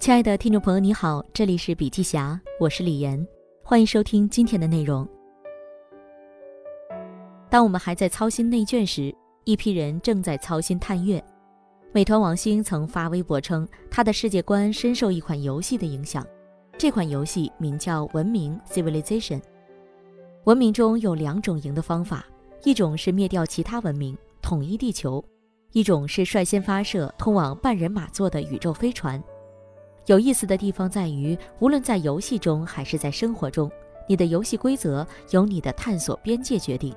亲爱的听众朋友，你好，这里是笔记侠，我是李岩，欢迎收听今天的内容。当我们还在操心内卷时，一批人正在操心探月。美团王兴曾发微博称，他的世界观深受一款游戏的影响，这款游戏名叫《文明》（Civilization）。文明中有两种赢的方法，一种是灭掉其他文明，统一地球；一种是率先发射通往半人马座的宇宙飞船。有意思的地方在于，无论在游戏中还是在生活中，你的游戏规则由你的探索边界决定。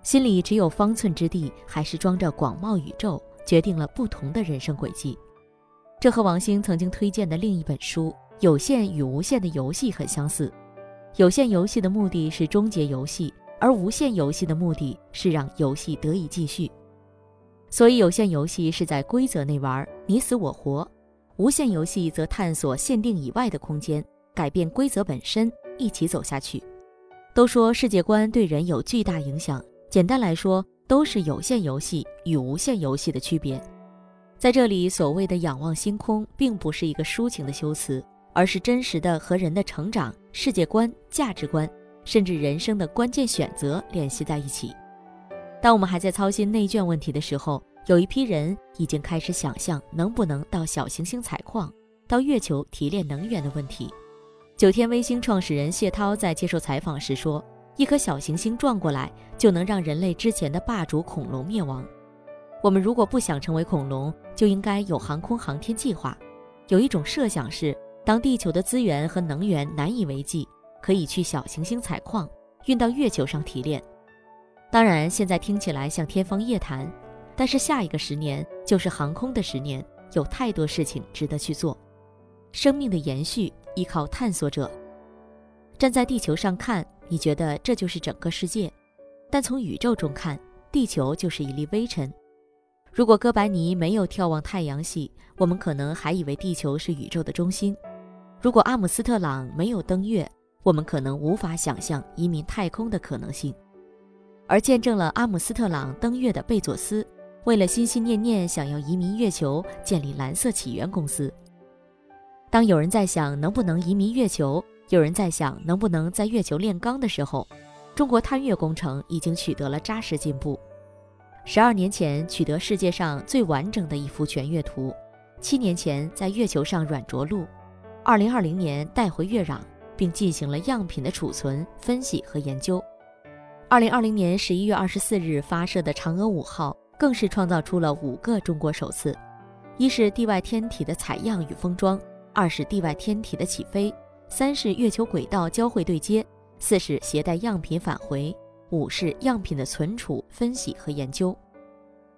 心里只有方寸之地，还是装着广袤宇宙，决定了不同的人生轨迹。这和王兴曾经推荐的另一本书《有限与无限的游戏》很相似。有限游戏的目的是终结游戏，而无限游戏的目的是让游戏得以继续。所以，有限游戏是在规则内玩，你死我活。无限游戏则探索限定以外的空间，改变规则本身，一起走下去。都说世界观对人有巨大影响，简单来说，都是有限游戏与无限游戏的区别。在这里，所谓的仰望星空，并不是一个抒情的修辞，而是真实的和人的成长、世界观、价值观，甚至人生的关键选择联系在一起。当我们还在操心内卷问题的时候，有一批人已经开始想象能不能到小行星采矿、到月球提炼能源的问题。九天微星创始人谢涛在接受采访时说：“一颗小行星撞过来，就能让人类之前的霸主恐龙灭亡。我们如果不想成为恐龙，就应该有航空航天计划。有一种设想是，当地球的资源和能源难以为继，可以去小行星采矿，运到月球上提炼。当然，现在听起来像天方夜谭。”但是下一个十年就是航空的十年，有太多事情值得去做。生命的延续依靠探索者。站在地球上看，你觉得这就是整个世界；但从宇宙中看，地球就是一粒微尘。如果哥白尼没有眺望太阳系，我们可能还以为地球是宇宙的中心；如果阿姆斯特朗没有登月，我们可能无法想象移民太空的可能性。而见证了阿姆斯特朗登月的贝佐斯。为了心心念念想要移民月球，建立蓝色起源公司。当有人在想能不能移民月球，有人在想能不能在月球炼钢的时候，中国探月工程已经取得了扎实进步。十二年前取得世界上最完整的一幅全月图，七年前在月球上软着陆，二零二零年带回月壤，并进行了样品的储存、分析和研究。二零二零年十一月二十四日发射的嫦娥五号。更是创造出了五个中国首次：一是地外天体的采样与封装，二是地外天体的起飞，三是月球轨道交会对接，四是携带样品返回，五是样品的存储、分析和研究。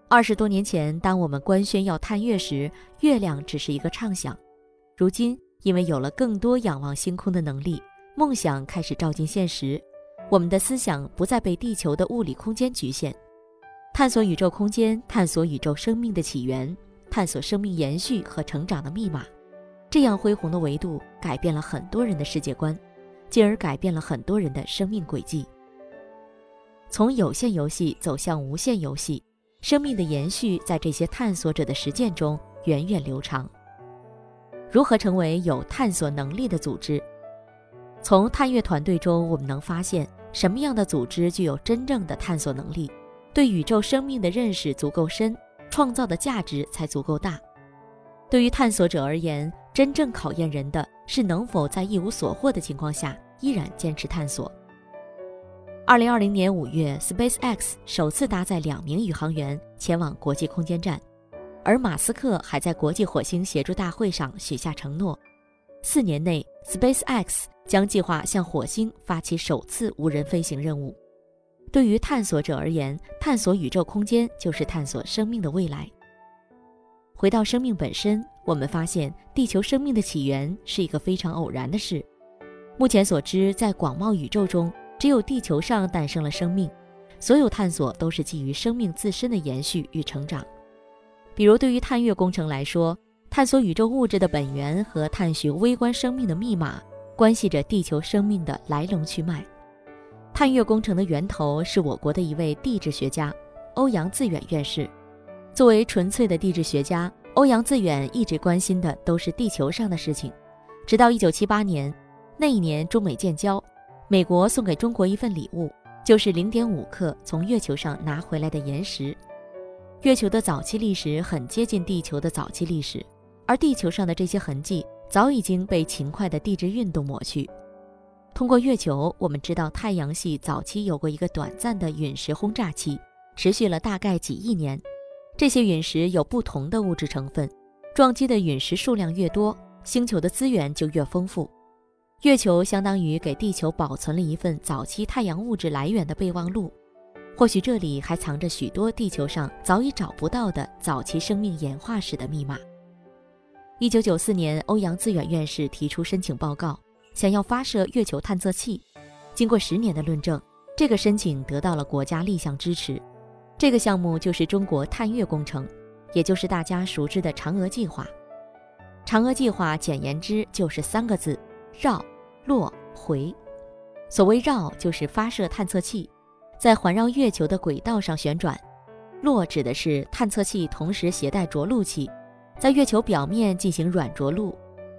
二十多年前，当我们官宣要探月时，月亮只是一个畅想；如今，因为有了更多仰望星空的能力，梦想开始照进现实，我们的思想不再被地球的物理空间局限。探索宇宙空间，探索宇宙生命的起源，探索生命延续和成长的密码。这样恢宏的维度改变了很多人的世界观，进而改变了很多人的生命轨迹。从有限游戏走向无限游戏，生命的延续在这些探索者的实践中源远流长。如何成为有探索能力的组织？从探月团队中，我们能发现什么样的组织具有真正的探索能力？对宇宙生命的认识足够深，创造的价值才足够大。对于探索者而言，真正考验人的是能否在一无所获的情况下依然坚持探索。二零二零年五月，SpaceX 首次搭载两名宇航员前往国际空间站，而马斯克还在国际火星协助大会上许下承诺：四年内，SpaceX 将计划向火星发起首次无人飞行任务。对于探索者而言，探索宇宙空间就是探索生命的未来。回到生命本身，我们发现地球生命的起源是一个非常偶然的事。目前所知，在广袤宇宙中，只有地球上诞生了生命。所有探索都是基于生命自身的延续与成长。比如，对于探月工程来说，探索宇宙物质的本源和探寻微观生命的密码，关系着地球生命的来龙去脉。探月工程的源头是我国的一位地质学家欧阳自远院士。作为纯粹的地质学家，欧阳自远一直关心的都是地球上的事情。直到1978年，那一年中美建交，美国送给中国一份礼物，就是0.5克从月球上拿回来的岩石。月球的早期历史很接近地球的早期历史，而地球上的这些痕迹早已经被勤快的地质运动抹去。通过月球，我们知道太阳系早期有过一个短暂的陨石轰炸期，持续了大概几亿年。这些陨石有不同的物质成分，撞击的陨石数量越多，星球的资源就越丰富。月球相当于给地球保存了一份早期太阳物质来源的备忘录。或许这里还藏着许多地球上早已找不到的早期生命演化史的密码。一九九四年，欧阳自远院士提出申请报告，想要发射月球探测器。经过十年的论证，这个申请得到了国家立项支持。这个项目就是中国探月工程，也就是大家熟知的嫦娥计划。嫦娥计划简言之就是三个字：绕、落、回。所谓绕，就是发射探测器。在环绕月球的轨道上旋转，落指的是探测器同时携带着陆器，在月球表面进行软着陆。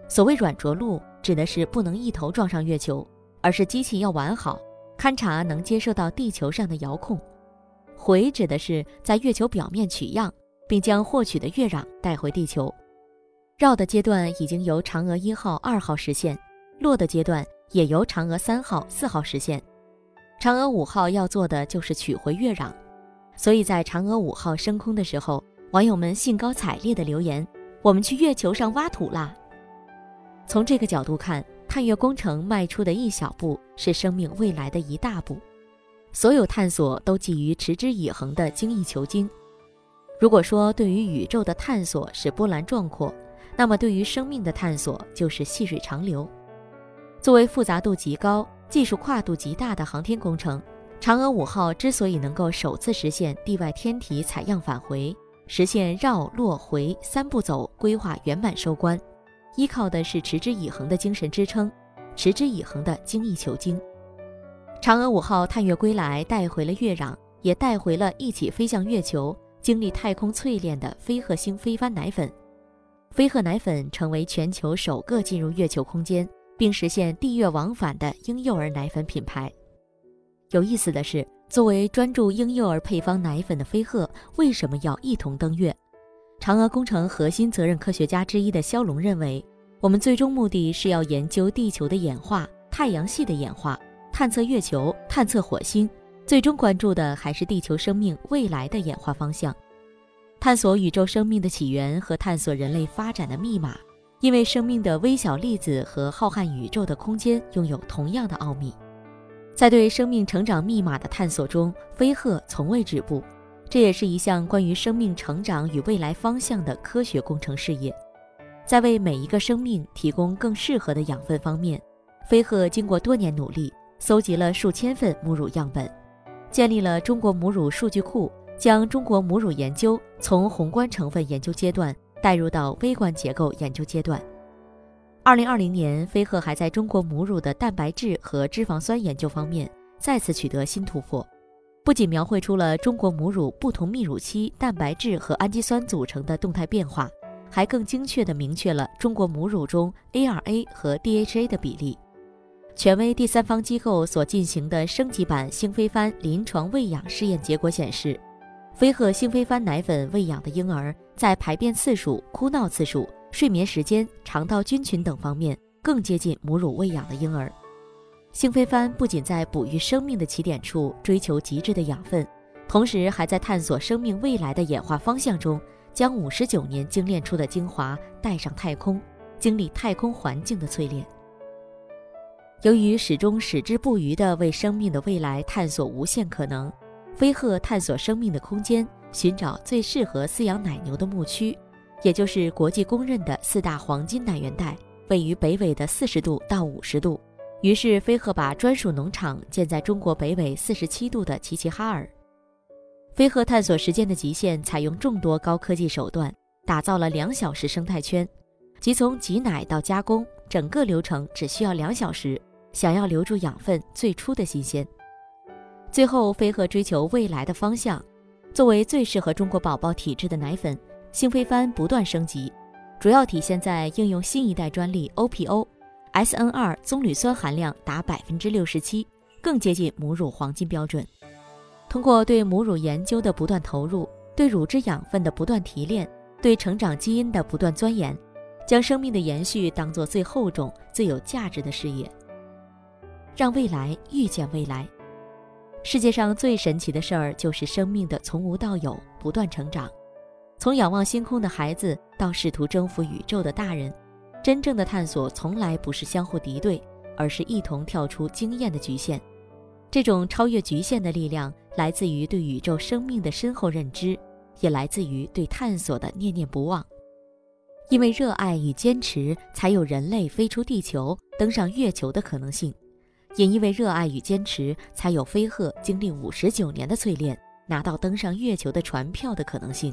所谓软着陆，指的是不能一头撞上月球，而是机器要完好，勘察能接受到地球上的遥控。回指的是在月球表面取样，并将获取的月壤带回地球。绕的阶段已经由嫦娥一号、二号实现，落的阶段也由嫦娥三号、四号实现。嫦娥五号要做的就是取回月壤，所以在嫦娥五号升空的时候，网友们兴高采烈地留言：“我们去月球上挖土啦！”从这个角度看，探月工程迈出的一小步，是生命未来的一大步。所有探索都基于持之以恒的精益求精。如果说对于宇宙的探索是波澜壮阔，那么对于生命的探索就是细水长流。作为复杂度极高。技术跨度极大的航天工程，嫦娥五号之所以能够首次实现地外天体采样返回，实现绕、落、回三步走规划圆满收官，依靠的是持之以恒的精神支撑，持之以恒的精益求精。嫦娥五号探月归来，带回了月壤，也带回了一起飞向月球、经历太空淬炼的飞鹤星飞帆奶粉。飞鹤奶粉成为全球首个进入月球空间。并实现地月往返的婴幼儿奶粉品牌。有意思的是，作为专注婴幼儿配方奶粉的飞鹤，为什么要一同登月？嫦娥工程核心责任科学家之一的肖龙认为，我们最终目的是要研究地球的演化、太阳系的演化，探测月球、探测火星，最终关注的还是地球生命未来的演化方向，探索宇宙生命的起源和探索人类发展的密码。因为生命的微小粒子和浩瀚宇宙的空间拥有同样的奥秘，在对生命成长密码的探索中，飞鹤从未止步。这也是一项关于生命成长与未来方向的科学工程事业。在为每一个生命提供更适合的养分方面，飞鹤经过多年努力，搜集了数千份母乳样本，建立了中国母乳数据库，将中国母乳研究从宏观成分研究阶段。带入到微观结构研究阶段。二零二零年，飞鹤还在中国母乳的蛋白质和脂肪酸研究方面再次取得新突破，不仅描绘出了中国母乳不同泌乳期蛋白质和氨基酸组成的动态变化，还更精确地明确了中国母乳中 ARA 和 DHA 的比例。权威第三方机构所进行的升级版星飞帆临床喂养试验结果显示。飞鹤星飞帆奶粉喂养的婴儿，在排便次数、哭闹次数、睡眠时间、肠道菌群等方面，更接近母乳喂养的婴儿。星飞帆不仅在哺育生命的起点处追求极致的养分，同时还在探索生命未来的演化方向中，将五十九年精炼出的精华带上太空，经历太空环境的淬炼。由于始终矢志不渝地为生命的未来探索无限可能。飞鹤探索生命的空间，寻找最适合饲养奶牛的牧区，也就是国际公认的四大黄金奶源带，位于北纬的四十度到五十度。于是，飞鹤把专属农场建在中国北纬四十七度的齐齐哈尔。飞鹤探索时间的极限，采用众多高科技手段，打造了两小时生态圈，即从挤奶到加工，整个流程只需要两小时。想要留住养分最初的新鲜。最后，飞鹤追求未来的方向。作为最适合中国宝宝体质的奶粉，星飞帆不断升级，主要体现在应用新一代专利 OPO S N 二棕榈酸含量达百分之六十七，更接近母乳黄金标准。通过对母乳研究的不断投入，对乳汁养分的不断提炼，对成长基因的不断钻研，将生命的延续当做最厚重、最有价值的事业。让未来遇见未来。世界上最神奇的事儿，就是生命的从无到有，不断成长。从仰望星空的孩子到试图征服宇宙的大人，真正的探索从来不是相互敌对，而是一同跳出经验的局限。这种超越局限的力量。来自于对宇宙生命的深厚认知，也来自于对探索的念念不忘。因为热爱与坚持，才有人类飞出地球、登上月球的可能性；也因为热爱与坚持，才有飞鹤经历五十九年的淬炼，拿到登上月球的船票的可能性。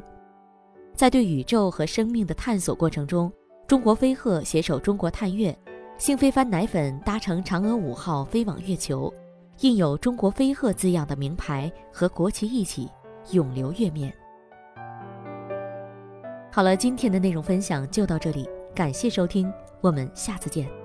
在对宇宙和生命的探索过程中，中国飞鹤携手中国探月，星飞帆奶粉搭乘嫦娥五号飞往月球。印有“中国飞鹤”字样的名牌和国旗一起永留月面。好了，今天的内容分享就到这里，感谢收听，我们下次见。